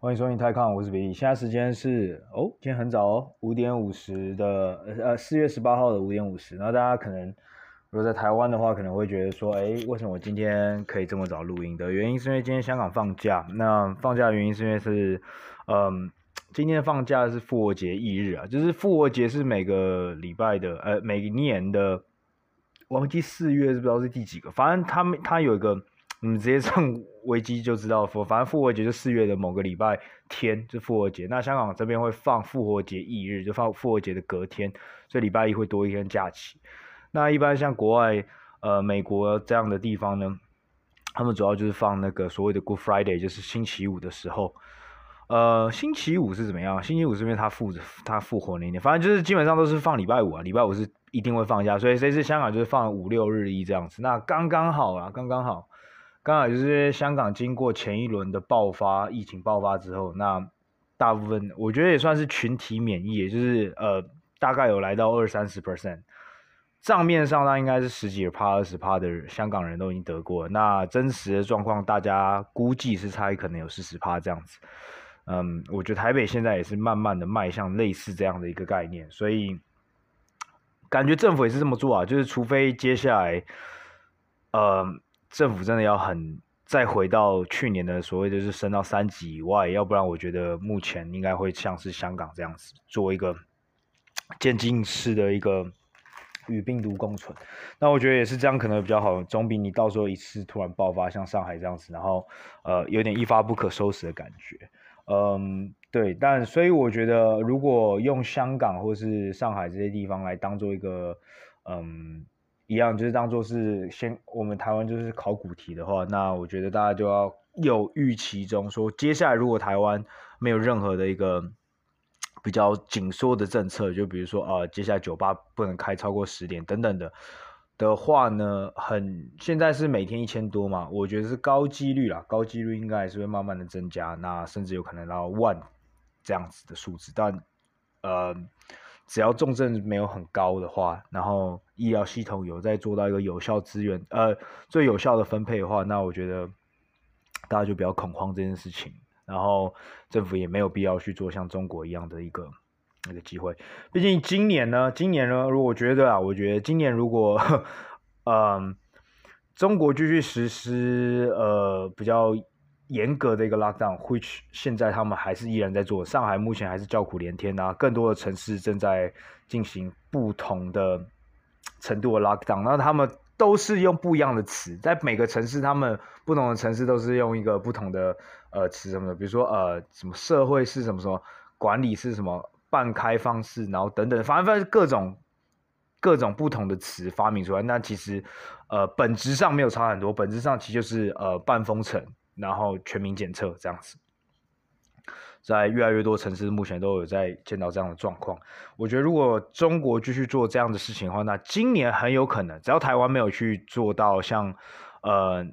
欢迎收听泰康，我是比利。现在时间是哦，今天很早哦，五点五十的呃四月十八号的五点五十。那大家可能如果在台湾的话，可能会觉得说，哎，为什么我今天可以这么早录音的？原因是因为今天香港放假。那放假的原因是因为是，嗯，今天放假是复活节翌日啊，就是复活节是每个礼拜的，呃，每年的，忘记四月是不知道是第几个，反正他们他有一个。你们直接上维基就知道，反正复活节就四月的某个礼拜天，就复活节。那香港这边会放复活节翌日，就放复活节的隔天，所以礼拜一会多一天假期。那一般像国外，呃，美国这样的地方呢，他们主要就是放那个所谓的 Good Friday，就是星期五的时候。呃，星期五是怎么样？星期五是因为他复他复活那一天，反正就是基本上都是放礼拜五啊，礼拜五是一定会放假，所以这次香港就是放五六日一这样子，那刚刚好啊，刚刚好。刚好就是香港经过前一轮的爆发，疫情爆发之后，那大部分我觉得也算是群体免疫，也就是呃大概有来到二三十 percent，账面上那应该是十几趴、二十趴的香港人都已经得过，那真实的状况大家估计是猜可能有四十趴这样子。嗯，我觉得台北现在也是慢慢的迈向类似这样的一个概念，所以感觉政府也是这么做啊，就是除非接下来，呃。政府真的要很再回到去年的所谓就是升到三级以外，要不然我觉得目前应该会像是香港这样子做一个渐进式的一个与病毒共存。那我觉得也是这样可能比较好，总比你到时候一次突然爆发像上海这样子，然后呃有点一发不可收拾的感觉。嗯，对，但所以我觉得如果用香港或是上海这些地方来当做一个嗯。一样就是当做是先我们台湾就是考古题的话，那我觉得大家就要有预期中说，接下来如果台湾没有任何的一个比较紧缩的政策，就比如说啊、接下来酒吧不能开超过十点等等的的话呢，很现在是每天一千多嘛，我觉得是高几率啦，高几率应该还是会慢慢的增加，那甚至有可能到万这样子的数字，但呃。只要重症没有很高的话，然后医疗系统有在做到一个有效资源，呃，最有效的分配的话，那我觉得大家就不要恐慌这件事情。然后政府也没有必要去做像中国一样的一个那个机会。毕竟今年呢，今年呢，如果觉得啊，我觉得今年如果，嗯、中国继续实施呃比较。严格的一个 lockdown，which 现在他们还是依然在做。上海目前还是叫苦连天啊，更多的城市正在进行不同的程度的 lockdown。那他们都是用不一样的词，在每个城市，他们不同的城市都是用一个不同的呃词什么的，比如说呃什么社会是什么什么，管理是什么半开放式，然后等等，反正反正各种各种不同的词发明出来。那其实呃本质上没有差很多，本质上其实就是呃半封城。然后全民检测这样子，在越来越多城市目前都有在见到这样的状况。我觉得如果中国继续做这样的事情的话，那今年很有可能，只要台湾没有去做到像呃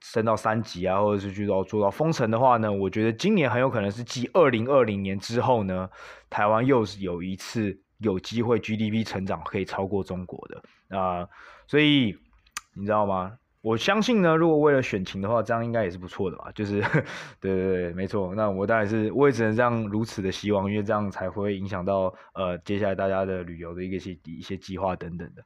升到三级啊，或者是去到做到封城的话呢，我觉得今年很有可能是继二零二零年之后呢，台湾又是有一次有机会 GDP 成长可以超过中国的啊、所以你知道吗？我相信呢，如果为了选情的话，这样应该也是不错的吧？就是，对对对，没错。那我当然是，我也只能这样如此的希望，因为这样才会影响到呃接下来大家的旅游的一个些一些计划等等的。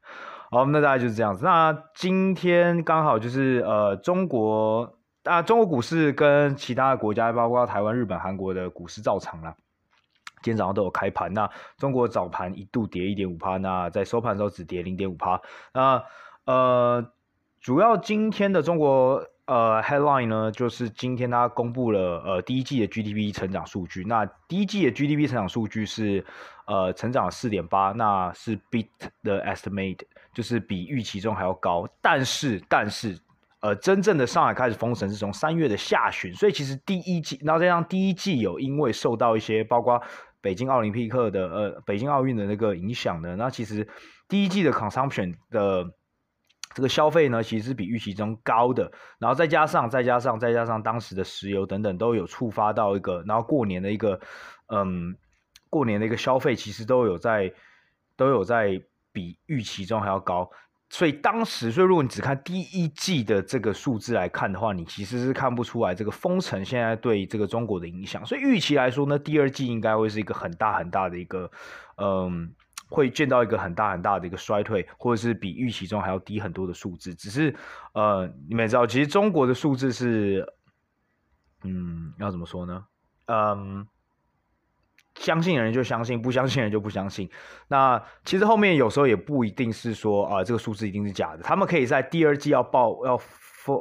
好，那大概就是这样子。那今天刚好就是呃中国啊，中国股市跟其他的国家，包括台湾、日本、韩国的股市照常啦。今天早上都有开盘。那中国早盘一度跌一点五趴，那在收盘的时候只跌零点五趴。那呃。主要今天的中国呃 headline 呢，就是今天它公布了呃第一季的 GDP 成长数据。那第一季的 GDP 成长数据是呃成长四点八，那是 beat the estimate，就是比预期中还要高。但是但是呃真正的上海开始封城是从三月的下旬，所以其实第一季，那这样第一季有因为受到一些包括北京奥林匹克的呃北京奥运的那个影响呢，那其实第一季的 consumption 的。这个消费呢，其实是比预期中高的，然后再加上再加上再加上当时的石油等等都有触发到一个，然后过年的一个，嗯，过年的一个消费其实都有在都有在比预期中还要高，所以当时，所以如果你只看第一季的这个数字来看的话，你其实是看不出来这个封城现在对这个中国的影响。所以预期来说呢，第二季应该会是一个很大很大的一个，嗯，会见到一个很大很大的一个衰退，或者是比预期中还要低很多的数字。只是，呃，你们也知道，其实中国的数字是，嗯，要怎么说呢？嗯。相信的人就相信，不相信的人就不相信。那其实后面有时候也不一定是说啊、这个数字一定是假的。他们可以在第二季要报要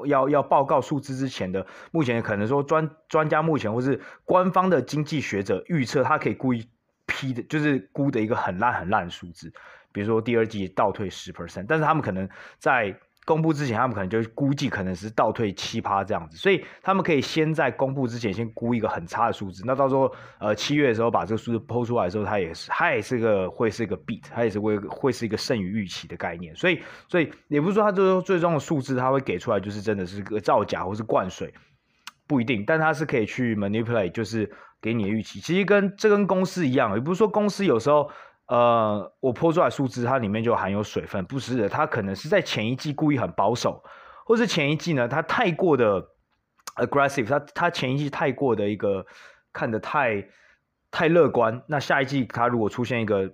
要要报告数字之前的，目前可能说专专家目前或是官方的经济学者预测，他可以故意批的，就是估的一个很烂很烂的数字，比如说第二季倒退十 percent，但是他们可能在。公布之前，他们可能就估计可能是倒退七趴这样子，所以他们可以先在公布之前先估一个很差的数字。那到时候呃七月的时候把这个数字抛出来的时候，它也是它也是个会是一个 beat，它也是会会是一个胜于预期的概念。所以所以也不是说它最终最终的数字它会给出来就是真的是个造假或是灌水，不一定，但它是可以去 manipulate，就是给你的预期。其实跟这跟公司一样，也不是说公司有时候。呃，我泼出来数字，它里面就含有水分，不是的，它可能是在前一季故意很保守，或是前一季呢，它太过的 aggressive，它它前一季太过的一个看得太太乐观，那下一季它如果出现一个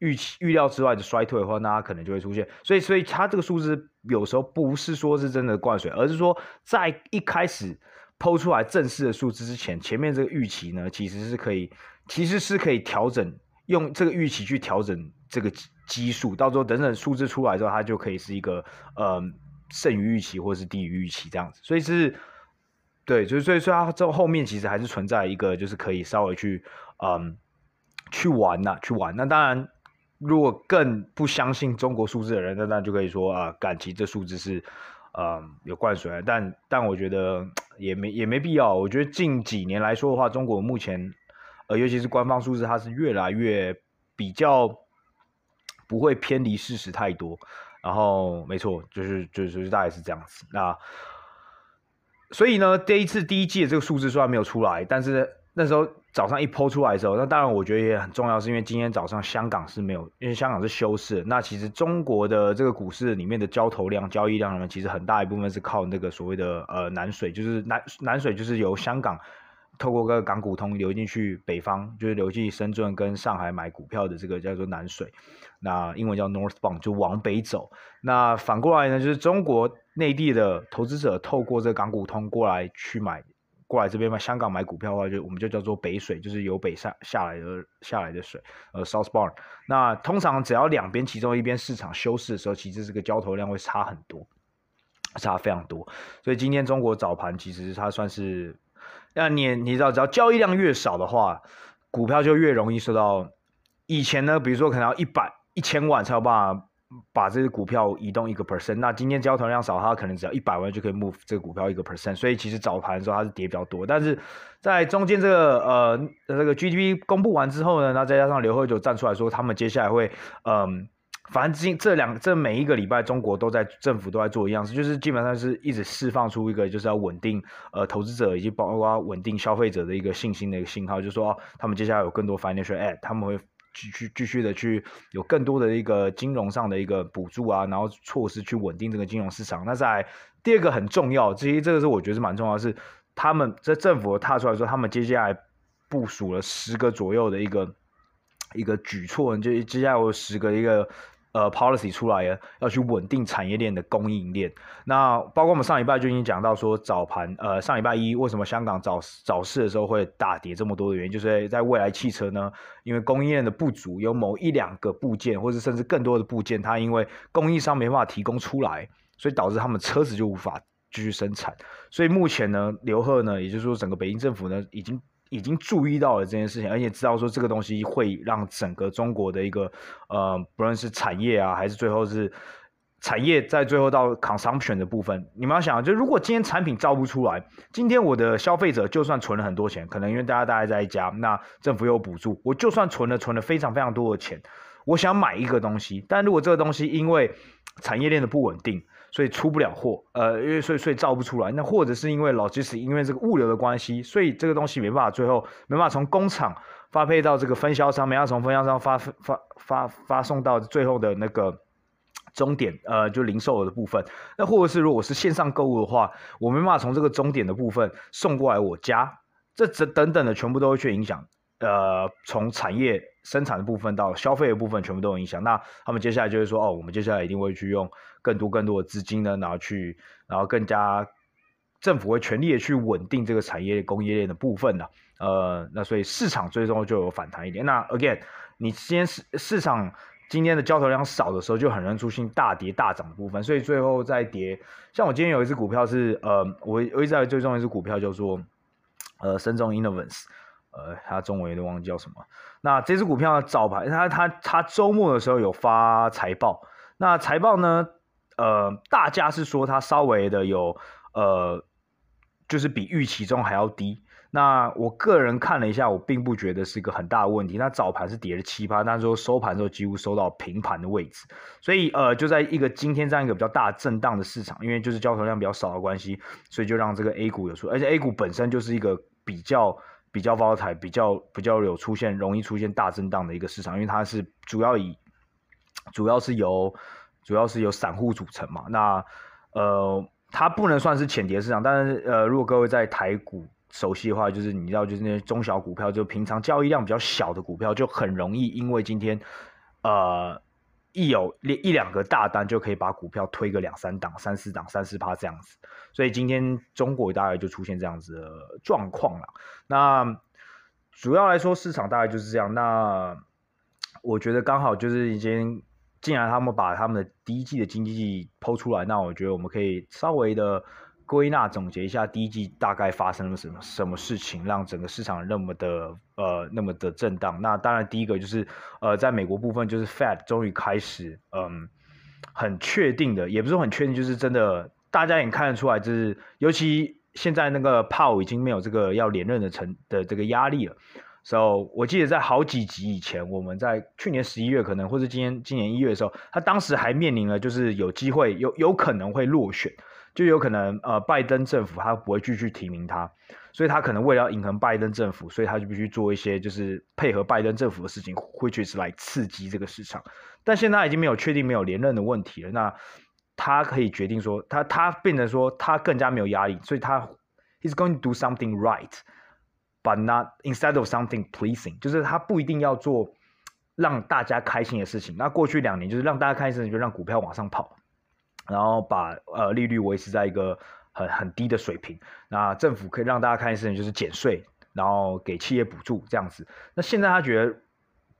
预期预料之外的衰退的话，那它可能就会出现，所以所以它这个数字有时候不是说是真的灌水，而是说在一开始抛出来正式的数字之前，前面这个预期呢，其实是可以其实是可以调整。用这个预期去调整这个基数，到时候等等数字出来之后，它就可以是一个呃胜于预期或者是低于预期这样子。所以是，对，所以所以说它这后面其实还是存在一个就是可以稍微去嗯去玩呐、去玩。那当然，如果更不相信中国数字的人，那那就可以说啊，感情这数字是嗯有灌水。但但我觉得也没也没必要。我觉得近几年来说的话，中国目前。呃，尤其是官方数字，它是越来越比较不会偏离事实太多。然后，没错，就是就是就是大概是这样子。那所以呢，这一次第一季的这个数字虽然没有出来，但是那时候早上一抛出来的时候，那当然我觉得也很重要，是因为今天早上香港是没有，因为香港是休市。那其实中国的这个股市里面的交投量、交易量呢，其实很大一部分是靠那个所谓的呃南水，就是南南水就是由香港。透过个港股通流进去北方，就是流进深圳跟上海买股票的这个叫做南水，那英文叫 Northbound，就往北走。那反过来呢，就是中国内地的投资者透过这个港股通过来去买，过来这边买香港买股票的话，就我们就叫做北水，就是由北上下来的下来的水，呃，Southbound。那通常只要两边其中一边市场休市的时候，其实这个交投量会差很多，差非常多。所以今天中国早盘其实它算是。那你你知道，只要交易量越少的话，股票就越容易受到。以前呢，比如说可能要一百一千万才有办法把这个股票移动一个 percent，那今天交投量少，它可能只要一百万就可以 move 这个股票一个 percent，所以其实早盘的时候它是跌比较多。但是在中间这个呃这个 GDP 公布完之后呢，那再加上刘鹤就站出来说，他们接下来会嗯。反正今这两这每一个礼拜，中国都在政府都在做一样事，就是基本上是一直释放出一个就是要稳定呃投资者以及包括稳定消费者的一个信心的一个信号，就是说他们接下来有更多 financial aid，他们会继续继续的去有更多的一个金融上的一个补助啊，然后措施去稳定这个金融市场。那在第二个很重要，这些这个是我觉得是蛮重要是，他们在政府踏出来说，他们接下来部署了十个左右的一个一个举措，就接下来有十个一个。呃，policy 出来了，要去稳定产业链的供应链。那包括我们上礼拜就已经讲到说，早盘呃上礼拜一为什么香港早早市的时候会大跌这么多的原因，就是在未来汽车呢，因为供应链的不足，有某一两个部件，或者甚至更多的部件，它因为供应商没办法提供出来，所以导致他们车子就无法继续生产。所以目前呢，刘鹤呢，也就是说整个北京政府呢，已经。已经注意到了这件事情，而且知道说这个东西会让整个中国的一个呃，不论是产业啊，还是最后是产业在最后到 consumption 的部分，你们要想，就如果今天产品造不出来，今天我的消费者就算存了很多钱，可能因为大家大家在家，那政府有补助，我就算存了存了非常非常多的钱，我想买一个东西，但如果这个东西因为产业链的不稳定，所以出不了货，呃，因为所以所以造不出来，那或者是因为老，即使因为这个物流的关系，所以这个东西没办法，最后没办法从工厂发配到这个分销商，没办法从分销商发发发发送到最后的那个终点呃，就零售的部分，那或者是如果是线上购物的话，我没办法从这个终点的部分送过来我家，这这等等的全部都会去影响。呃，从产业生产的部分到消费的部分，全部都有影响。那他们接下来就会说，哦，我们接下来一定会去用更多更多的资金呢，然后去，然后更加政府会全力的去稳定这个产业供应链的部分的。呃，那所以市场最终就有反弹一点。那 again，你今天市市场。今天的交投量少的时候，就很容易出现大跌大涨的部分，所以最后再跌。像我今天有一只股票是，呃，我我一直在追踪一只股票叫做，呃，深中 Innovance，呃，它中文有点忘记叫什么。那这只股票早盘，它它它周末的时候有发财报，那财报呢，呃，大家是说它稍微的有，呃，就是比预期中还要低。那我个人看了一下，我并不觉得是一个很大的问题。那早盘是跌了七八，但是说收盘之后几乎收到平盘的位置，所以呃，就在一个今天这样一个比较大震荡的市场，因为就是交投量比较少的关系，所以就让这个 A 股有出，而且 A 股本身就是一个比较比较发财比较比较有出现容易出现大震荡的一个市场，因为它是主要以主要是由主要是由散户组成嘛。那呃，它不能算是浅碟市场，但是呃，如果各位在台股。熟悉的话，就是你知道，就是那些中小股票，就平常交易量比较小的股票，就很容易因为今天，呃，一有一两个大单，就可以把股票推个两三档、三四档、三四趴这样子。所以今天中国大概就出现这样子的状况了。那主要来说，市场大概就是这样。那我觉得刚好就是已经，既然他们把他们的第一季的经济季抛出来，那我觉得我们可以稍微的。归纳总结一下，第一季大概发生了什么什么事情，让整个市场那么的呃那么的震荡？那当然第一个就是呃在美国部分，就是 Fed 终于开始嗯很确定的，也不是很确定，就是真的大家也看得出来，就是尤其现在那个 Pow 已经没有这个要连任的成的这个压力了。So 我记得在好几集以前，我们在去年十一月可能或者今年今年一月的时候，他当时还面临了就是有机会有有可能会落选。就有可能，呃，拜登政府他不会继续提名他，所以他可能为了要迎合拜登政府，所以他就必须做一些就是配合拜登政府的事情，会确实来刺激这个市场。但现在已经没有确定没有连任的问题了，那他可以决定说，他他变成说他更加没有压力，所以他 he's going to do something right，but not instead of something pleasing，就是他不一定要做让大家开心的事情。那过去两年就是让大家开心，就让股票往上跑。然后把呃利率维持在一个很很低的水平，那政府可以让大家看的事情就是减税，然后给企业补助这样子。那现在他觉得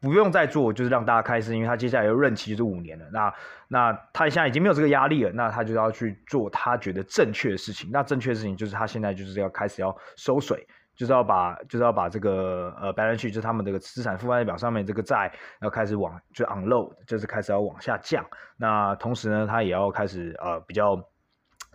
不用再做，就是让大家开心，因为他接下来的任期就是五年了。那那他现在已经没有这个压力了，那他就要去做他觉得正确的事情。那正确的事情就是他现在就是要开始要收水。就是要把，就是要把这个呃 balance sheet，就是他们这个资产负债表上面这个债要开始往，就 unload，就是开始要往下降。那同时呢，他也要开始呃比较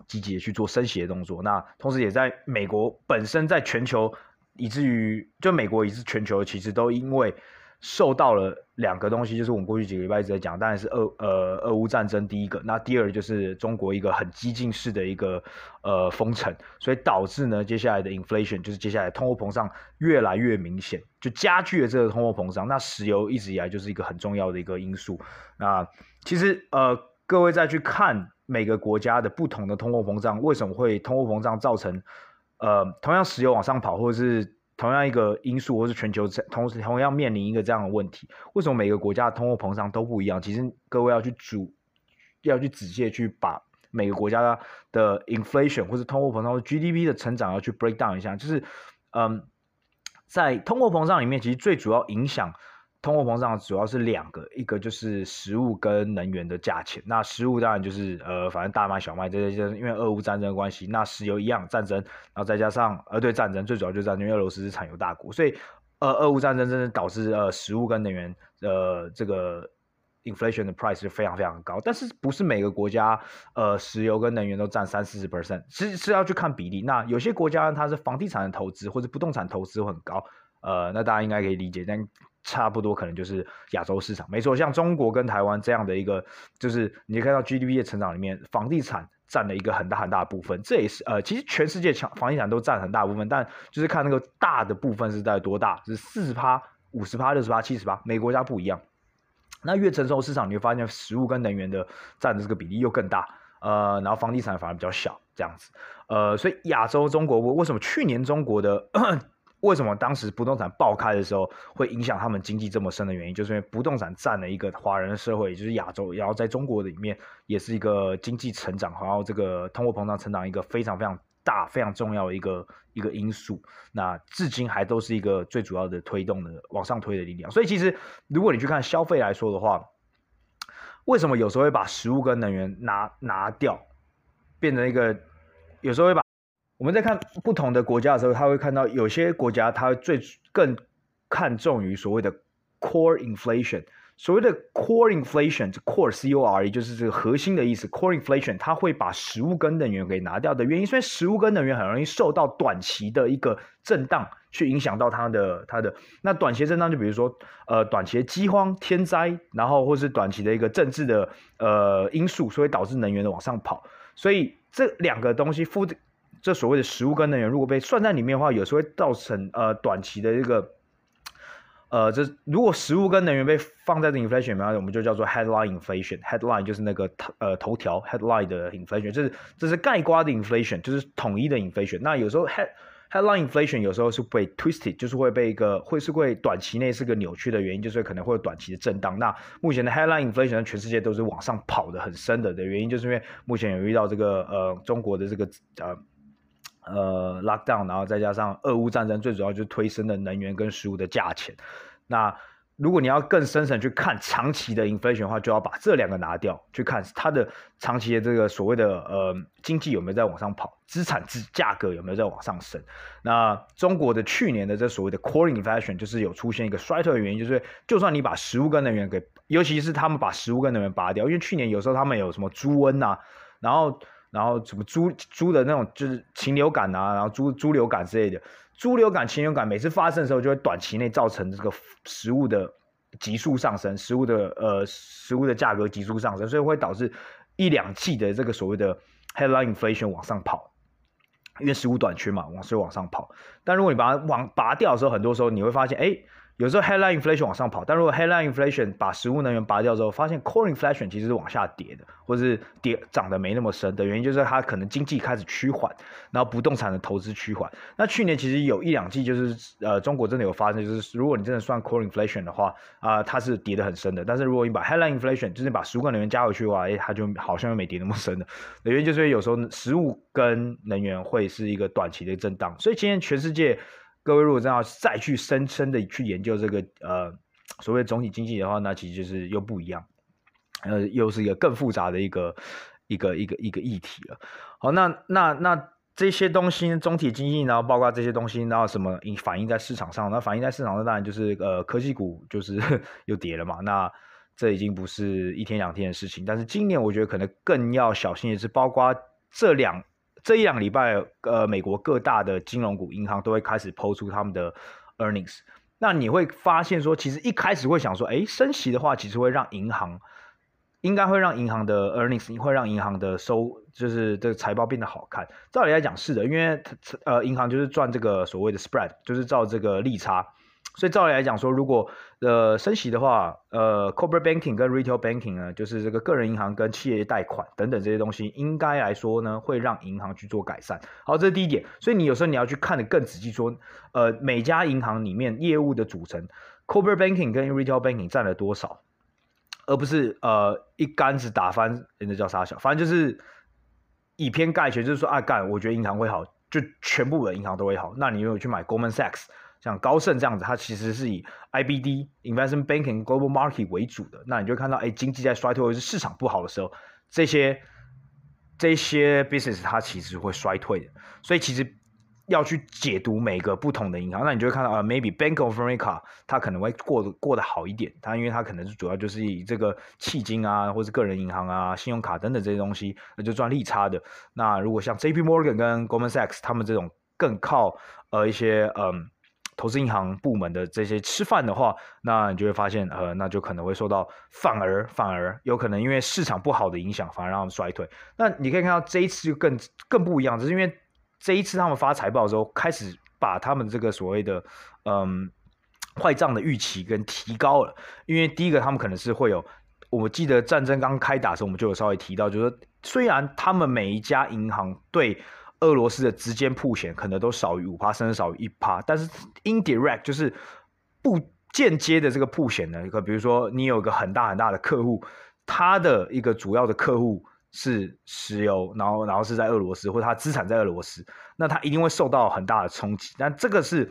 积极的去做升息的动作。那同时也在美国本身在全球，以至于就美国以至全球，其实都因为。受到了两个东西，就是我们过去几个礼拜一直在讲，当然是俄呃俄乌战争第一个，那第二就是中国一个很激进式的一个呃封城，所以导致呢接下来的 inflation 就是接下来通货膨胀越来越明显，就加剧了这个通货膨胀。那石油一直以来就是一个很重要的一个因素。那其实呃各位再去看每个国家的不同的通货膨胀，为什么会通货膨胀造成呃同样石油往上跑，或者是？同样一个因素，或是全球同时同样面临一个这样的问题，为什么每个国家的通货膨胀都不一样？其实各位要去主，要去仔细去把每个国家的 inflation 或是通货膨胀或 GDP 的成长要去 break down 一下，就是嗯，在通货膨胀里面，其实最主要影响。通货膨胀主要是两个，一个就是食物跟能源的价钱。那食物当然就是呃，反正大麦、小麦这些，因为俄乌战争的关系。那石油一样战争，然后再加上呃，对战争最主要就是战争，因为俄罗斯是产油大国，所以呃，俄乌战争真的导致呃，食物跟能源呃这个 inflation 的 price 是非常非常高。但是不是每个国家呃，石油跟能源都占三四十 percent，其实是要去看比例。那有些国家它是房地产的投资或者不动产投资很高，呃，那大家应该可以理解，但。差不多可能就是亚洲市场，没错，像中国跟台湾这样的一个，就是你看到 GDP 的成长里面，房地产占了一个很大很大的部分。这也是呃，其实全世界强房地产都占很大部分，但就是看那个大的部分是在多大，是四十趴、五十趴、六十趴、七十趴，每国家不一样。那越成熟市场，你会发现食物跟能源的占的这个比例又更大，呃，然后房地产反而比较小，这样子，呃，所以亚洲中国为什么去年中国的为什么当时不动产爆开的时候会影响他们经济这么深的原因，就是因为不动产占了一个华人的社会，也就是亚洲，然后在中国里面也是一个经济成长，然后这个通货膨胀成长一个非常非常大、非常重要的一个一个因素。那至今还都是一个最主要的推动的往上推的力量。所以其实如果你去看消费来说的话，为什么有时候会把食物跟能源拿拿掉，变成一个有时候会把。我们在看不同的国家的时候，他会看到有些国家它最更看重于所谓的 core inflation。所谓的 core inflation，这 core C O R E 就是这个核心的意思。core inflation 它会把食物跟能源给拿掉的原因，所以食物跟能源很容易受到短期的一个震荡去影响到它的它的。那短期震荡就比如说呃短期的饥荒、天灾，然后或是短期的一个政治的呃因素，所以导致能源的往上跑。所以这两个东西附。这所谓的食物跟能源，如果被算在里面的话，有时候会造成呃短期的一个呃，这如果食物跟能源被放在这 inflation 里面，我们就叫做 headline inflation。headline 就是那个呃头条 headline 的 inflation，这是这是盖瓜的 inflation，就是统一的 inflation。那有时候 headline inflation 有时候是被 twisted，就是会被一个会是会短期内是个扭曲的原因，就是可能会有短期的震荡。那目前的 headline inflation 全世界都是往上跑的很深的的原因，就是因为目前有遇到这个呃中国的这个呃。呃，lockdown，然后再加上俄乌战争，最主要就是推升的能源跟食物的价钱。那如果你要更深层去看长期的 inflation 的话，就要把这两个拿掉，去看它的长期的这个所谓的呃经济有没有在往上跑，资产质价格有没有在往上升。那中国的去年的这所谓的 core inflation 就是有出现一个衰退的原因，就是就算你把食物跟能源给，尤其是他们把食物跟能源拔掉，因为去年有时候他们有什么猪瘟啊，然后。然后什么猪猪的那种就是禽流感啊，然后猪猪流感之类的，猪流感、禽流感每次发生的时候，就会短期内造成这个食物的急速上升，食物的呃食物的价格急速上升，所以会导致一两季的这个所谓的 headline inflation 往上跑，因为食物短缺嘛，往所以往上跑。但如果你把它往拔掉的时候，很多时候你会发现，哎。有时候 headline inflation 往上跑，但如果 headline inflation 把食物能源拔掉之后，发现 core inflation 其实是往下跌的，或是跌涨得没那么深的原因，就是它可能经济开始趋缓，然后不动产的投资趋缓。那去年其实有一两季就是呃中国真的有发生，就是如果你真的算 core inflation 的话啊、它是跌得很深的。但是如果你把 headline inflation 就是把食物能源加回去的话，哎，它就好像又没跌那么深的。原因就是有时候食物跟能源会是一个短期的震荡，所以今天全世界。各位如果真要再去深深的去研究这个呃所谓总体经济的话，那其实就是又不一样，呃，又是一个更复杂的一个一个一个一个议题了。好，那那那这些东西总体经济，然后包括这些东西，然后什么反映在市场上？那反映在市场上当然就是呃科技股就是 又跌了嘛。那这已经不是一天两天的事情，但是今年我觉得可能更要小心的是，包括这两。这一两个礼拜，呃，美国各大的金融股、银行都会开始抛出他们的 earnings。那你会发现说，其实一开始会想说，哎，升息的话，其实会让银行，应该会让银行的 earnings，会让银行的收，就是这个财报变得好看。照理来讲是的，因为呃，银行就是赚这个所谓的 spread，就是照这个利差。所以照理来讲说，如果呃升息的话，呃 corporate banking 跟 retail banking 呢，就是这个个人银行跟企业贷款等等这些东西，应该来说呢，会让银行去做改善。好，这是第一点。所以你有时候你要去看得更仔细，说呃每家银行里面业务的组成，corporate banking 跟 retail banking 占了多少，而不是呃一竿子打翻人家叫啥小，反正就是以偏概全，就是说啊干，我觉得银行会好，就全部的银行都会好。那你如果去买 Goldman Sachs。像高盛这样子，它其实是以 IBD Investment Banking Global Market 为主的。那你就看到，哎，经济在衰退或者是市场不好的时候，这些这些 business 它其实会衰退的。所以其实要去解读每个不同的银行，那你就会看到啊，maybe Bank of America 它可能会过得过得好一点，它因为它可能是主要就是以这个迄金啊，或是个人银行啊、信用卡等等这些东西，那就赚利差的。那如果像 JP Morgan 跟 Goldman Sachs 他们这种更靠呃一些嗯。投资银行部门的这些吃饭的话，那你就会发现，呃，那就可能会受到反而反而有可能因为市场不好的影响，反而让他们衰退。那你可以看到这一次就更更不一样，就是因为这一次他们发财报的时候，开始把他们这个所谓的嗯坏账的预期跟提高了，因为第一个他们可能是会有，我记得战争刚开打的时候，我们就有稍微提到，就是虽然他们每一家银行对俄罗斯的直接曝险可能都少于五趴，甚至少于一趴，但是 indirect 就是不间接的这个曝险呢，一个比如说你有一个很大很大的客户，他的一个主要的客户是石油，然后然后是在俄罗斯，或者他资产在俄罗斯，那他一定会受到很大的冲击，但这个是。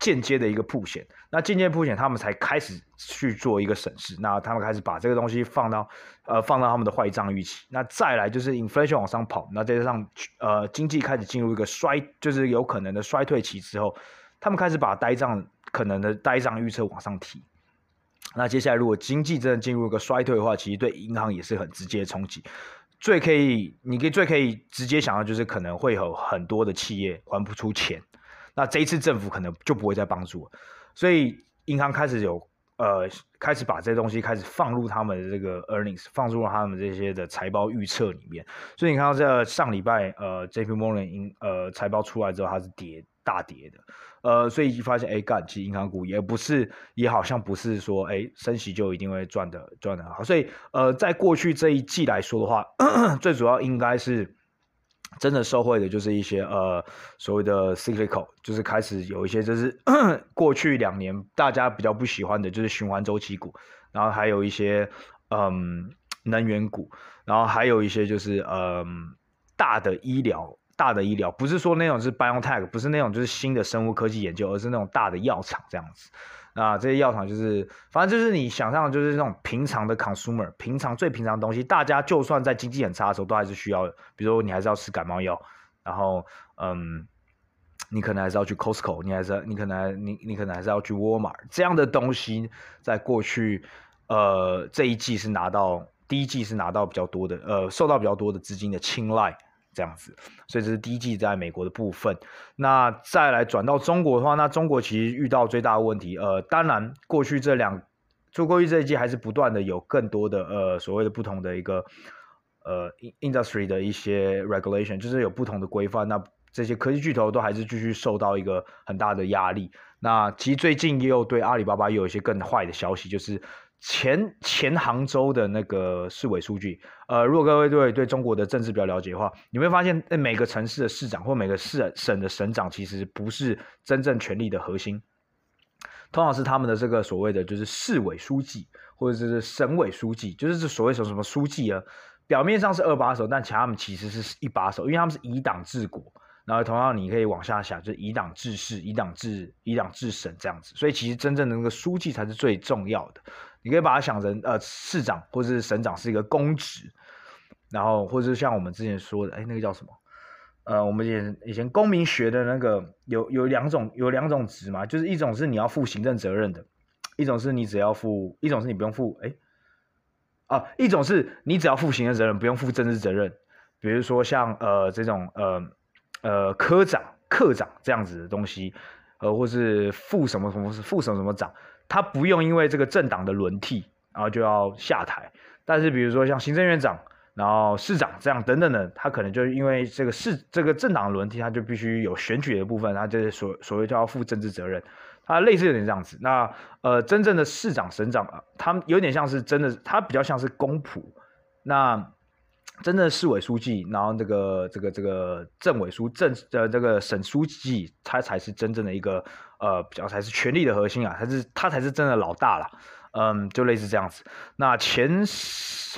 间接的一个铺险，那间接铺险，他们才开始去做一个审视，那他们开始把这个东西放到，呃，放到他们的坏账预期，那再来就是 inflation 往上跑，那再加上呃经济开始进入一个衰，就是有可能的衰退期之后，他们开始把呆账可能的呆账预测往上提，那接下来如果经济真的进入一个衰退的话，其实对银行也是很直接的冲击，最可以，你可以最可以直接想到就是可能会有很多的企业还不出钱。那这一次政府可能就不会再帮助了，所以银行开始有呃开始把这些东西开始放入他们的这个 earnings，放入他们这些的财报预测里面。所以你看到这上礼拜呃 JP Morgan 银呃财报出来之后，它是跌大跌的，呃，所以发现哎干，其实银行股也不是也好像不是说哎升息就一定会赚的赚的好，所以呃在过去这一季来说的话，最主要应该是。真的受惠的就是一些呃所谓的 cyclical，就是开始有一些就是 过去两年大家比较不喜欢的就是循环周期股，然后还有一些嗯能源股，然后还有一些就是嗯大的医疗，大的医疗不是说那种是 biotech，不是那种就是新的生物科技研究，而是那种大的药厂这样子。啊，这些药厂就是，反正就是你想象，就是那种平常的 consumer，平常最平常的东西，大家就算在经济很差的时候，都还是需要。比如说你还是要吃感冒药，然后，嗯，你可能还是要去 Costco，你还是你可能你你可能还是要去 Walmart 这样的东西，在过去，呃，这一季是拿到第一季是拿到比较多的，呃，受到比较多的资金的青睐。这样子，所以这是第一季在美国的部分。那再来转到中国的话，那中国其实遇到最大的问题，呃，当然过去这两，就过去这一季还是不断的有更多的呃所谓的不同的一个呃 industry 的一些 regulation，就是有不同的规范。那这些科技巨头都还是继续受到一个很大的压力。那其实最近也有对阿里巴巴也有一些更坏的消息，就是。前前杭州的那个市委书记，呃，如果各位对对中国的政治比较了解的话，你会发现，每个城市的市长或每个市省的省长，其实不是真正权力的核心，通常是他们的这个所谓的就是市委书记或者是省委书记，就是这所谓什么什么书记啊，表面上是二把手，但其实他们其实是一把手，因为他们是以党治国，然后同样你可以往下想，就是以党治市、以党治以党治省这样子，所以其实真正的那个书记才是最重要的。你可以把它想成，呃，市长或者是省长是一个公职，然后或者是像我们之前说的，哎，那个叫什么？呃，我们以前以前公民学的那个有有两种有两种职嘛，就是一种是你要负行政责任的，一种是你只要负，一种是你不用负，哎，啊，一种是你只要负行政责任，不用负政治责任，比如说像呃这种呃呃科长、课长这样子的东西，呃，或是副什么什么副什么什么长。他不用因为这个政党的轮替，然后就要下台。但是比如说像行政院长，然后市长这样等等的，他可能就因为这个市这个政党的轮替，他就必须有选举的部分，他就是所所谓就要负政治责任。他类似有点这样子。那呃，真正的市长、省长，他们有点像是真的，他比较像是公仆。那真正的市委书记，然后这个这个这个政委书政的这个省书记，他才是真正的一个。呃，比较才是权力的核心啊，他是他才是真的老大了，嗯，就类似这样子。那前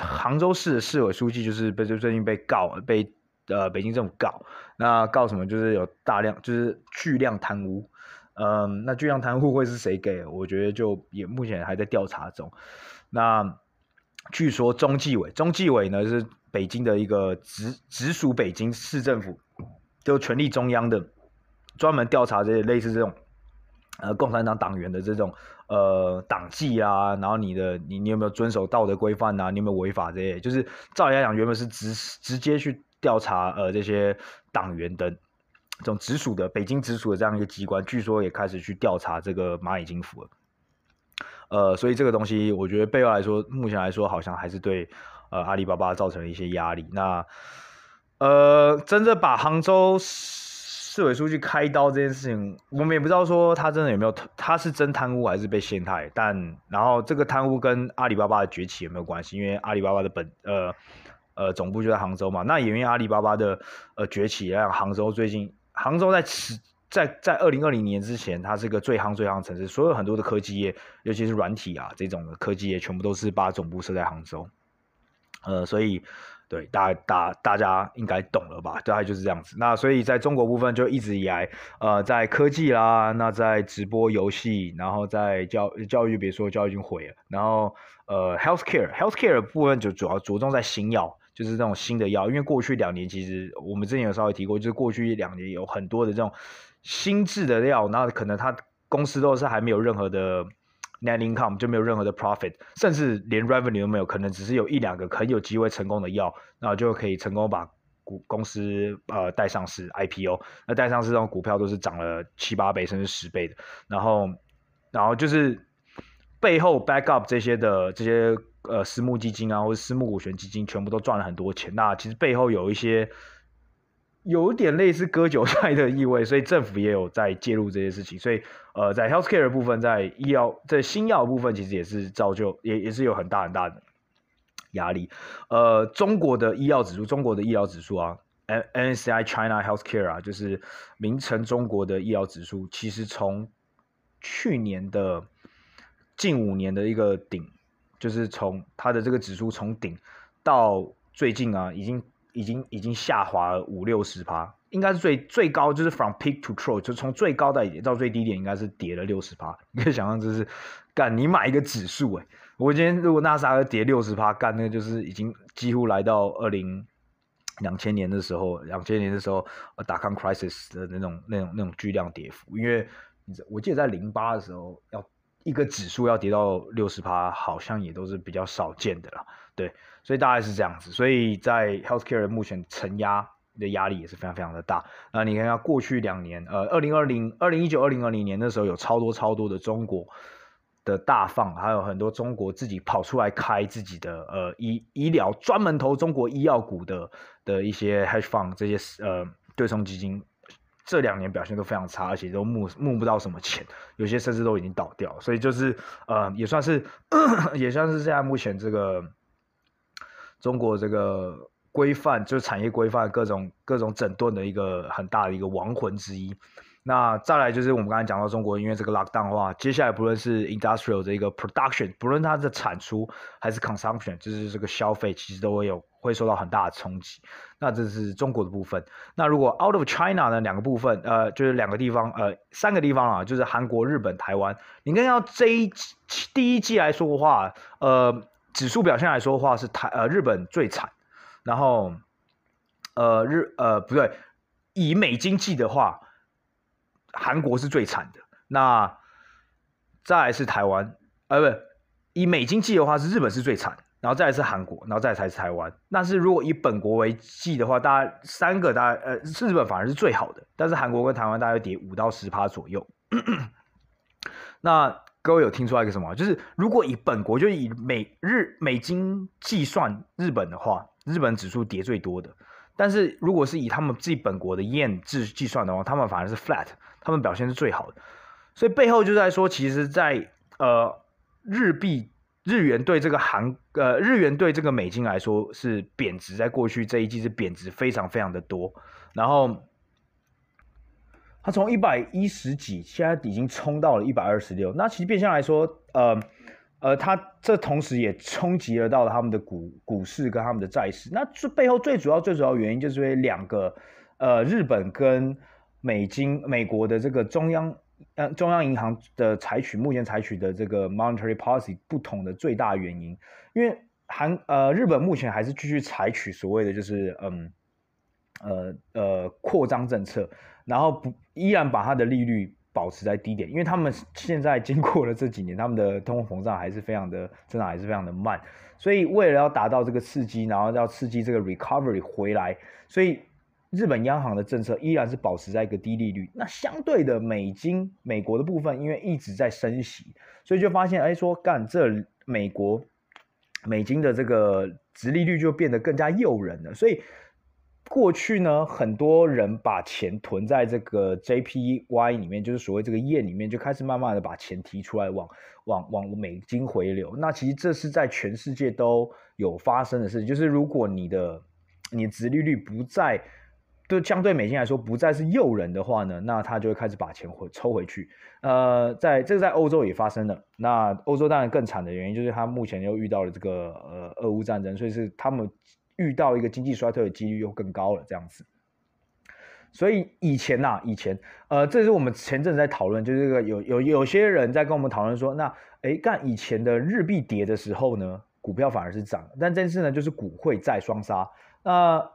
杭州市的市委书记就是被就最近被告，被呃北京政府告，那告什么？就是有大量就是巨量贪污，嗯，那巨量贪污会是谁给？我觉得就也目前还在调查中。那据说中纪委，中纪委呢是北京的一个直直属北京市政府，就权力中央的，专门调查这些类似这种。呃，共产党党员的这种呃党纪啊，然后你的你你有没有遵守道德规范啊？你有没有违法这些？就是照理来讲，原本是直直接去调查呃这些党员的这种直属的北京直属的这样一个机关，据说也开始去调查这个蚂蚁金服了。呃，所以这个东西，我觉得背后来说，目前来说好像还是对呃阿里巴巴造成了一些压力。那呃，真的把杭州。市委书记开刀这件事情，我们也不知道说他真的有没有，他是真贪污还是被陷害。但然后这个贪污跟阿里巴巴的崛起有没有关系？因为阿里巴巴的本呃呃总部就在杭州嘛。那也因为阿里巴巴的呃崛起，让杭州最近杭州在此在在二零二零年之前，它是个最夯最夯城市，所有很多的科技业，尤其是软体啊这种的科技业，全部都是把总部设在杭州。呃，所以。对，大大大家应该懂了吧？大概就是这样子。那所以在中国部分就一直以来，呃，在科技啦，那在直播游戏，然后在教教育，别说教育已经毁了。然后呃，healthcare healthcare 部分就主要着重在新药，就是那种新的药。因为过去两年其实我们之前有稍微提过，就是过去两年有很多的这种新制的料，那可能它公司都是还没有任何的。Net income 就没有任何的 profit，甚至连 revenue 都没有，可能只是有一两个很有机会成功的药，那就可以成功把股公司呃带上市 IPO，那带上市这种股票都是涨了七八倍甚至十倍的，然后然后就是背后 backup 这些的这些呃私募基金啊或者私募股权基金全部都赚了很多钱，那其实背后有一些。有点类似割韭菜的意味，所以政府也有在介入这些事情。所以，呃，在 healthcare 部分，在医药、在新药部分，其实也是造就，也也是有很大很大的压力。呃，中国的医药指数，中国的医疗指数啊，MSCI China Healthcare 啊，就是名称中国的医疗指数，其实从去年的近五年的一个顶，就是从它的这个指数从顶到最近啊，已经。已经已经下滑了五六十趴，应该是最最高就是 from peak to trough，就从最高的点到最低点，应该是跌了六十趴。你可以想象，就是干你买一个指数，诶，我今天如果纳斯达克跌六十趴，干那个就是已经几乎来到二零两千年的时候，两千年的时候呃，达康 crisis 的那种那种那种巨量跌幅。因为我记得在零八的时候，要一个指数要跌到六十趴，好像也都是比较少见的啦，对。所以大概是这样子，所以在 healthcare 目前承压的压力也是非常非常的大。那你看看过去两年，呃，二零二零、二零一九、二零二零年的时候，有超多超多的中国的大放，还有很多中国自己跑出来开自己的呃医医疗专门投中国医药股的的一些 hedge fund 这些呃对冲基金，这两年表现都非常差，而且都募募不到什么钱，有些甚至都已经倒掉。所以就是呃也算是 也算是现在目前这个。中国这个规范就是产业规范，各种各种整顿的一个很大的一个亡魂之一。那再来就是我们刚才讲到中国，因为这个 lockdown 的话，接下来不论是 industrial 的一个 production，不论它的产出还是 consumption，就是这个消费，其实都会有会受到很大的冲击。那这是中国的部分。那如果 out of China 呢，两个部分，呃，就是两个地方，呃，三个地方啊，就是韩国、日本、台湾。你看要这一第一季来说的话，呃。指数表现来说的话，是台呃日本最惨，然后呃日呃不对，以美金计的话，韩国是最惨的。那再来是台湾，呃不，以美金计的话是日本是最惨，然后再来是韩国，然后再来才是台湾。但是如果以本国为计的话，大概三个大呃是日本反而是最好的，但是韩国跟台湾大概跌五到十趴左右。那各位有听出来一个什么？就是如果以本国，就以美日美金计算日本的话，日本指数跌最多的。但是如果是以他们自己本国的 yen 计算的话，他们反而是 flat，他们表现是最好的。所以背后就在说，其实在，在呃日币日元对这个韩呃日元对这个美金来说是贬值，在过去这一季是贬值非常非常的多，然后。它从一百一十几，现在已经冲到了一百二十六。那其实变相来说，呃，呃，它这同时也冲击了到了他们的股股市跟他们的债市。那这背后最主要、最主要原因就是因为两个，呃，日本跟美金、美国的这个中央，呃，中央银行的采取目前采取的这个 monetary policy 不同的最大原因。因为韩呃日本目前还是继续采取所谓的就是嗯，呃呃扩张政策。然后不依然把它的利率保持在低点，因为他们现在经过了这几年，他们的通货膨胀还是非常的增长还是非常的慢，所以为了要达到这个刺激，然后要刺激这个 recovery 回来，所以日本央行的政策依然是保持在一个低利率。那相对的美金美国的部分，因为一直在升息，所以就发现哎说干这美国美金的这个殖利率就变得更加诱人了，所以。过去呢，很多人把钱囤在这个 JPY 里面，就是所谓这个 yen 里面，就开始慢慢的把钱提出来往，往往美金回流。那其实这是在全世界都有发生的事情，就是如果你的你的殖利率不再就相对美金来说不再是诱人的话呢，那他就会开始把钱回抽回去。呃，在这个在欧洲也发生了。那欧洲当然更惨的原因就是他目前又遇到了这个呃俄乌战争，所以是他们遇到一个经济衰退的几率又更高了这样子。所以以前呐、啊，以前呃，这是我们前阵在讨论，就是个有有有些人在跟我们讨论说，那诶干以前的日币跌的时候呢，股票反而是涨，但这次呢就是股汇债双杀。那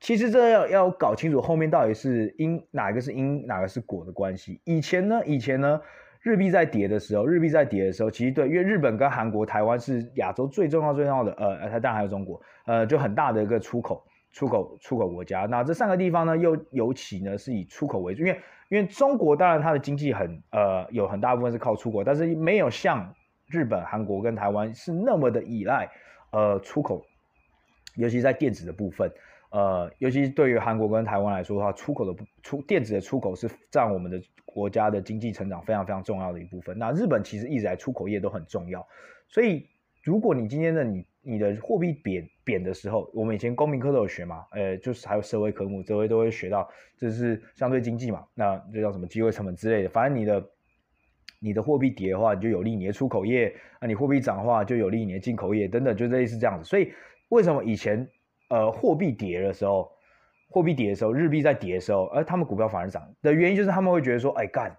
其实这要要搞清楚后面到底是因哪个是因哪个是果的关系。以前呢，以前呢，日币在跌的时候，日币在跌的时候，其实对，因为日本跟韩国、台湾是亚洲最重要最重要的，呃，它当然还有中国，呃，就很大的一个出口出口出口国家。那这三个地方呢，又尤其呢是以出口为主，因为因为中国当然它的经济很呃有很大部分是靠出口，但是没有像日本、韩国跟台湾是那么的依赖呃出口，尤其在电子的部分。呃，尤其对于韩国跟台湾来说的话，出口的出电子的出口是占我们的国家的经济成长非常非常重要的一部分。那日本其实一直来出口业都很重要，所以如果你今天的你你的货币贬贬的时候，我们以前公民科都有学嘛，呃，就是还有社会科目，这些都会学到，这是相对经济嘛，那这叫什么机会成本之类的。反正你的你的货币跌的话，你就有利你的出口业；那你货币涨的话，就有利你的进口业等等，就类似这样子。所以为什么以前？呃，货币跌的时候，货币跌的时候，日币在跌的时候，而他们股票反而涨的原因就是他们会觉得说，哎干，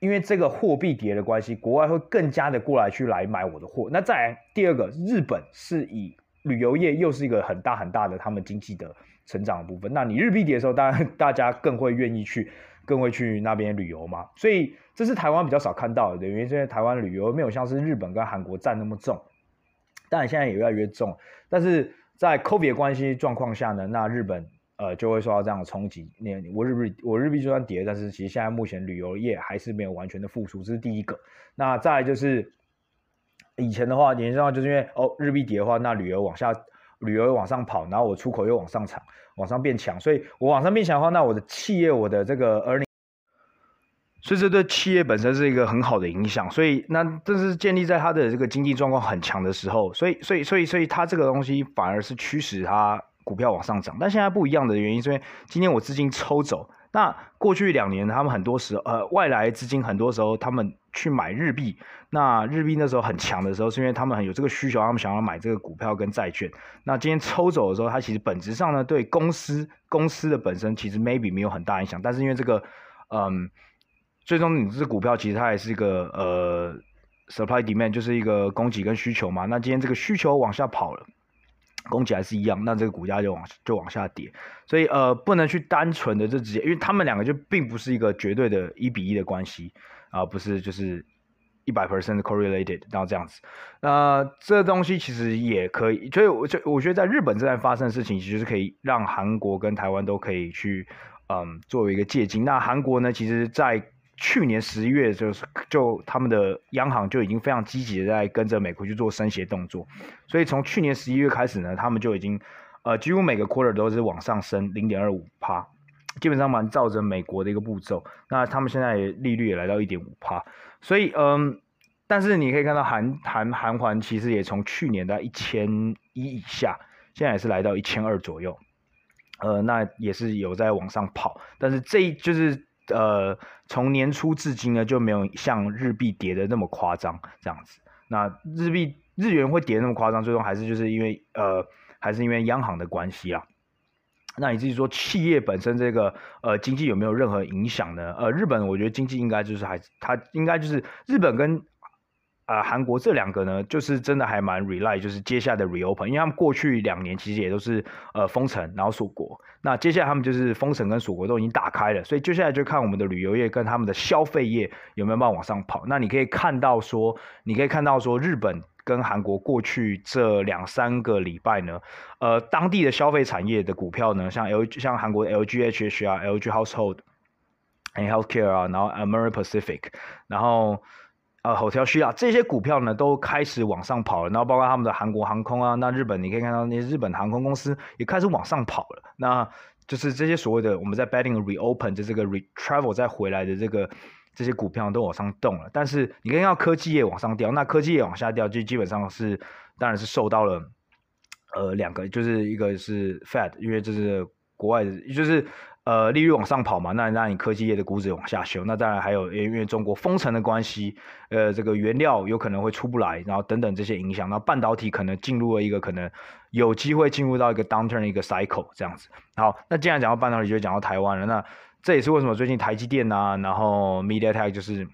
因为这个货币跌的关系，国外会更加的过来去来买我的货。那再来第二个，日本是以旅游业又是一个很大很大的他们经济的成长的部分。那你日币跌的时候，当然大家更会愿意去，更会去那边旅游嘛。所以这是台湾比较少看到的原因，是因为台湾旅游没有像是日本跟韩国占那么重，当然现在也越来越重，但是。在 COVID 关系状况下呢，那日本呃就会受到这样的冲击。你我日币我日币就算跌，但是其实现在目前旅游业还是没有完全的复苏，这是第一个。那再就是以前的话，以前的话就是因为哦日币跌的话，那旅游往下，旅游往上跑，然后我出口又往上涨，往上变强，所以我往上变强的话，那我的企业我的这个 earning。所以这对企业本身是一个很好的影响，所以那这是建立在它的这个经济状况很强的时候，所以所以所以所以它这个东西反而是驱使它股票往上涨。但现在不一样的原因，是因为今天我资金抽走，那过去两年他们很多时候呃外来资金很多时候他们去买日币，那日币那时候很强的时候，是因为他们很有这个需求，他们想要买这个股票跟债券。那今天抽走的时候，它其实本质上呢对公司公司的本身其实 maybe 没有很大影响，但是因为这个嗯。最终，你这只股票其实它也是一个呃 supply demand，就是一个供给跟需求嘛。那今天这个需求往下跑了，供给还是一样，那这个股价就往就往下跌。所以呃，不能去单纯的就直接，因为他们两个就并不是一个绝对的一比一的关系啊、不是就是一百 percent correlated，然后这样子。那这东西其实也可以，所以我就我觉得在日本正在发生的事情，其实是可以让韩国跟台湾都可以去嗯作为一个借鉴。那韩国呢，其实在去年十一月，就是就他们的央行就已经非常积极的在跟着美国去做升息动作，所以从去年十一月开始呢，他们就已经呃几乎每个 quarter 都是往上升零点二五趴，基本上蛮照着美国的一个步骤。那他们现在利率也来到一点五趴，所以嗯，但是你可以看到韩韩韩环其实也从去年的一千一以下，现在也是来到一千二左右，呃，那也是有在往上跑，但是这就是。呃，从年初至今呢，就没有像日币跌的那么夸张这样子。那日币日元会跌那么夸张，最终还是就是因为呃，还是因为央行的关系啊。那你自己说，企业本身这个呃经济有没有任何影响呢？呃，日本我觉得经济应该就是还它应该就是日本跟。啊，韩国这两个呢，就是真的还蛮 rely，就是接下来的 reopen，因为他们过去两年其实也都是呃封城，然后锁国。那接下来他们就是封城跟锁国都已经打开了，所以接下来就看我们的旅游业跟他们的消费业有没有办法往上跑。那你可以看到说，你可以看到说，日本跟韩国过去这两三个礼拜呢，呃，当地的消费产业的股票呢，像 L 像韩国 LGHH 啊，LG Household and Healthcare 啊，然后 American Pacific，然后。呃，Hotel s h i a 这些股票呢都开始往上跑了，然后包括他们的韩国航空啊，那日本你可以看到那些日本航空公司也开始往上跑了，那就是这些所谓的我们在 betting reopen 就这个 re travel 再回来的这个这些股票都往上动了，但是你看到科技业往上掉，那科技业往下掉就基本上是当然是受到了呃两个，就是一个是 Fed，因为这是国外的，就是。呃，利率往上跑嘛，那那你科技业的股指往下修，那当然还有因为中国封城的关系，呃，这个原料有可能会出不来，然后等等这些影响，那半导体可能进入了一个可能有机会进入到一个 downturn 一个 cycle 这样子。好，那既然讲到半导体，就讲到台湾了，那这也是为什么最近台积电啊，然后 MediaTek 就是。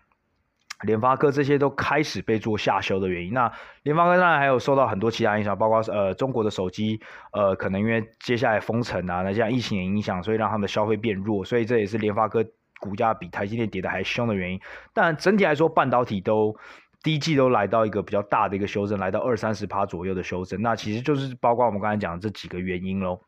联发科这些都开始被做下修的原因。那联发科当然还有受到很多其他影响，包括呃中国的手机，呃可能因为接下来封城啊，那像疫情的影响，所以让他们的消费变弱，所以这也是联发科股价比台积电跌的还凶的原因。但整体来说，半导体都第一季都来到一个比较大的一个修正，来到二三十趴左右的修正，那其实就是包括我们刚才讲的这几个原因喽。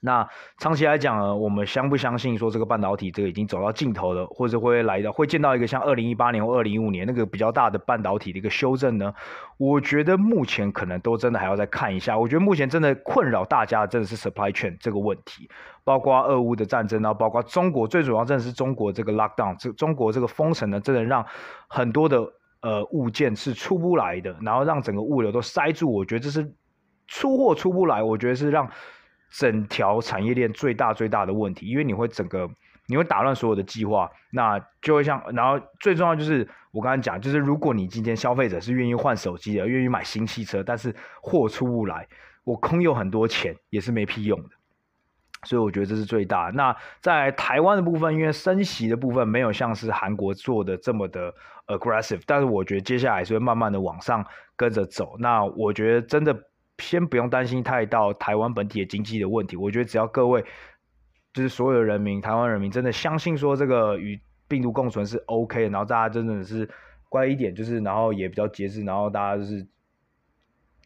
那长期来讲，我们相不相信说这个半导体这个已经走到尽头了，或者会来到会见到一个像二零一八年或二零一五年那个比较大的半导体的一个修正呢？我觉得目前可能都真的还要再看一下。我觉得目前真的困扰大家的真的是 supply chain 这个问题，包括俄乌的战争，然后包括中国最主要真的是中国这个 lockdown，这中国这个封城呢，真的让很多的呃物件是出不来的，然后让整个物流都塞住。我觉得这是出货出不来，我觉得是让。整条产业链最大最大的问题，因为你会整个你会打乱所有的计划，那就会像，然后最重要就是我刚才讲，就是如果你今天消费者是愿意换手机的，愿意买新汽车，但是货出不来，我空有很多钱也是没屁用的，所以我觉得这是最大。那在台湾的部分，因为升息的部分没有像是韩国做的这么的 aggressive，但是我觉得接下来是会慢慢的往上跟着走。那我觉得真的。先不用担心太到台湾本体的经济的问题，我觉得只要各位就是所有的人民，台湾人民真的相信说这个与病毒共存是 OK，然后大家真的是乖一点，就是然后也比较节制，然后大家就是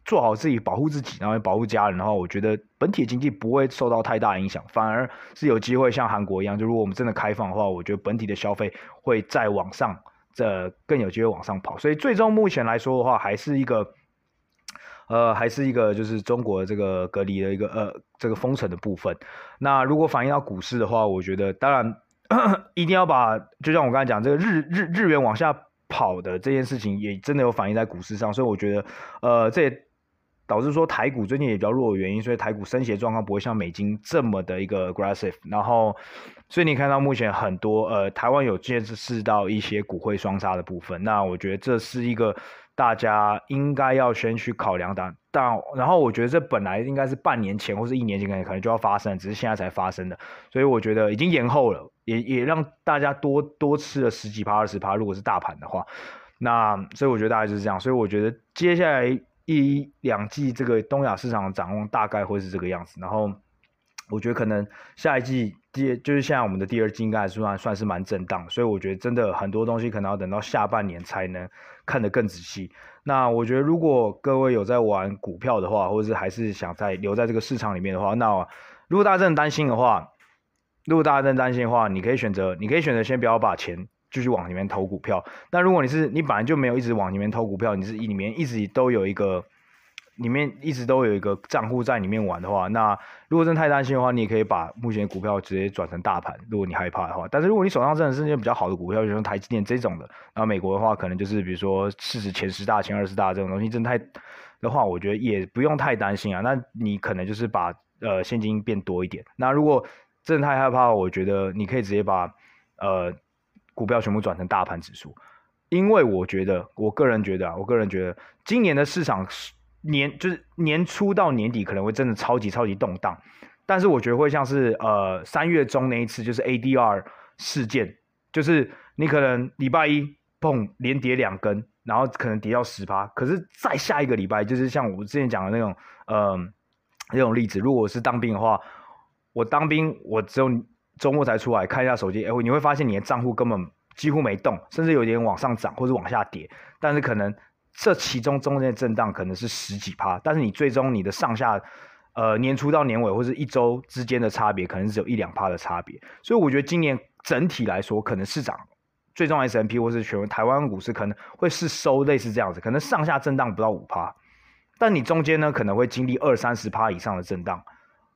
做好自己，保护自己，然后保护家人，然后我觉得本体的经济不会受到太大影响，反而是有机会像韩国一样，就如果我们真的开放的话，我觉得本体的消费会再往上，这更有机会往上跑，所以最终目前来说的话，还是一个。呃，还是一个就是中国这个隔离的一个呃这个封城的部分。那如果反映到股市的话，我觉得当然 一定要把，就像我刚才讲，这个日日日元往下跑的这件事情，也真的有反映在股市上。所以我觉得，呃，这也导致说台股最近也比较弱的原因，所以台股升息状况不会像美金这么的一个 aggressive。然后，所以你看到目前很多呃台湾有见识到一些股汇双杀的部分。那我觉得这是一个。大家应该要先去考量的，但然后我觉得这本来应该是半年前或是一年前可能可能就要发生，只是现在才发生的，所以我觉得已经延后了，也也让大家多多吃了十几趴二十趴，如果是大盘的话，那所以我觉得大概就是这样，所以我觉得接下来一两季这个东亚市场的展望大概会是这个样子，然后。我觉得可能下一季第就是现在我们的第二季应该还算算是蛮震荡，所以我觉得真的很多东西可能要等到下半年才能看得更仔细。那我觉得如果各位有在玩股票的话，或者是还是想在留在这个市场里面的话，那如果大家真的担心的话，如果大家真的担心的话，你可以选择，你可以选择先不要把钱继续往里面投股票。那如果你是你本来就没有一直往里面投股票，你是里面一直都有一个。里面一直都有一个账户在里面玩的话，那如果真的太担心的话，你也可以把目前的股票直接转成大盘。如果你害怕的话，但是如果你手上真的是那些比较好的股票，比如说台积电这种的，然后美国的话可能就是比如说市值前十大、前二十大这种东西，真的太的话，我觉得也不用太担心啊。那你可能就是把呃现金变多一点。那如果真的太害怕，我觉得你可以直接把呃股票全部转成大盘指数，因为我觉得我个人觉得啊，我个人觉得今年的市场是。年就是年初到年底可能会真的超级超级动荡，但是我觉得会像是呃三月中那一次就是 ADR 事件，就是你可能礼拜一碰连跌两根，然后可能跌到十趴，可是再下一个礼拜就是像我之前讲的那种呃那种例子，如果我是当兵的话，我当兵我只有周末才出来看一下手机，哎，你会发现你的账户根本几乎没动，甚至有点往上涨或者往下跌，但是可能。这其中中间的震荡可能是十几趴，但是你最终你的上下，呃年初到年尾或者一周之间的差别，可能只有一两趴的差别。所以我觉得今年整体来说，可能市场最终 S&P 或是全台湾股市可能会是收类似这样子，可能上下震荡不到五趴，但你中间呢可能会经历二三十趴以上的震荡，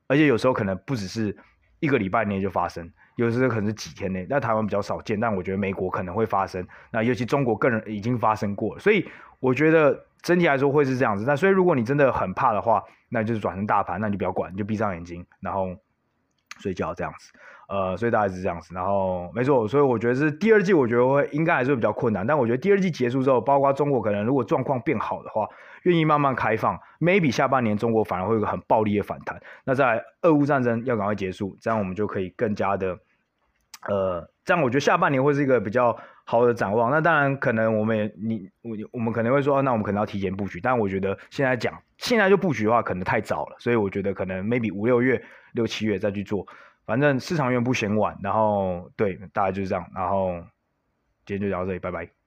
而且有时候可能不只是一个礼拜内就发生，有时候可能是几天内。那台湾比较少见，但我觉得美国可能会发生，那尤其中国个人已经发生过，所以我觉得整体来说会是这样子。那所以如果你真的很怕的话，那就是转成大盘，那你就不要管，你就闭上眼睛，然后睡觉这样子。呃，所以大概是这样子，然后没错，所以我觉得是第二季，我觉得会应该还是比较困难，但我觉得第二季结束之后，包括中国可能如果状况变好的话，愿意慢慢开放，maybe 下半年中国反而会有个很暴力的反弹。那在俄乌战争要赶快结束，这样我们就可以更加的，呃，这样我觉得下半年会是一个比较好的展望。那当然可能我们也你我我们可能会说，那我们可能要提前布局，但我觉得现在讲现在就布局的话，可能太早了，所以我觉得可能 maybe 五六月、六七月再去做。反正市场永远不嫌晚，然后对，大概就是这样，然后今天就聊到这里，拜拜。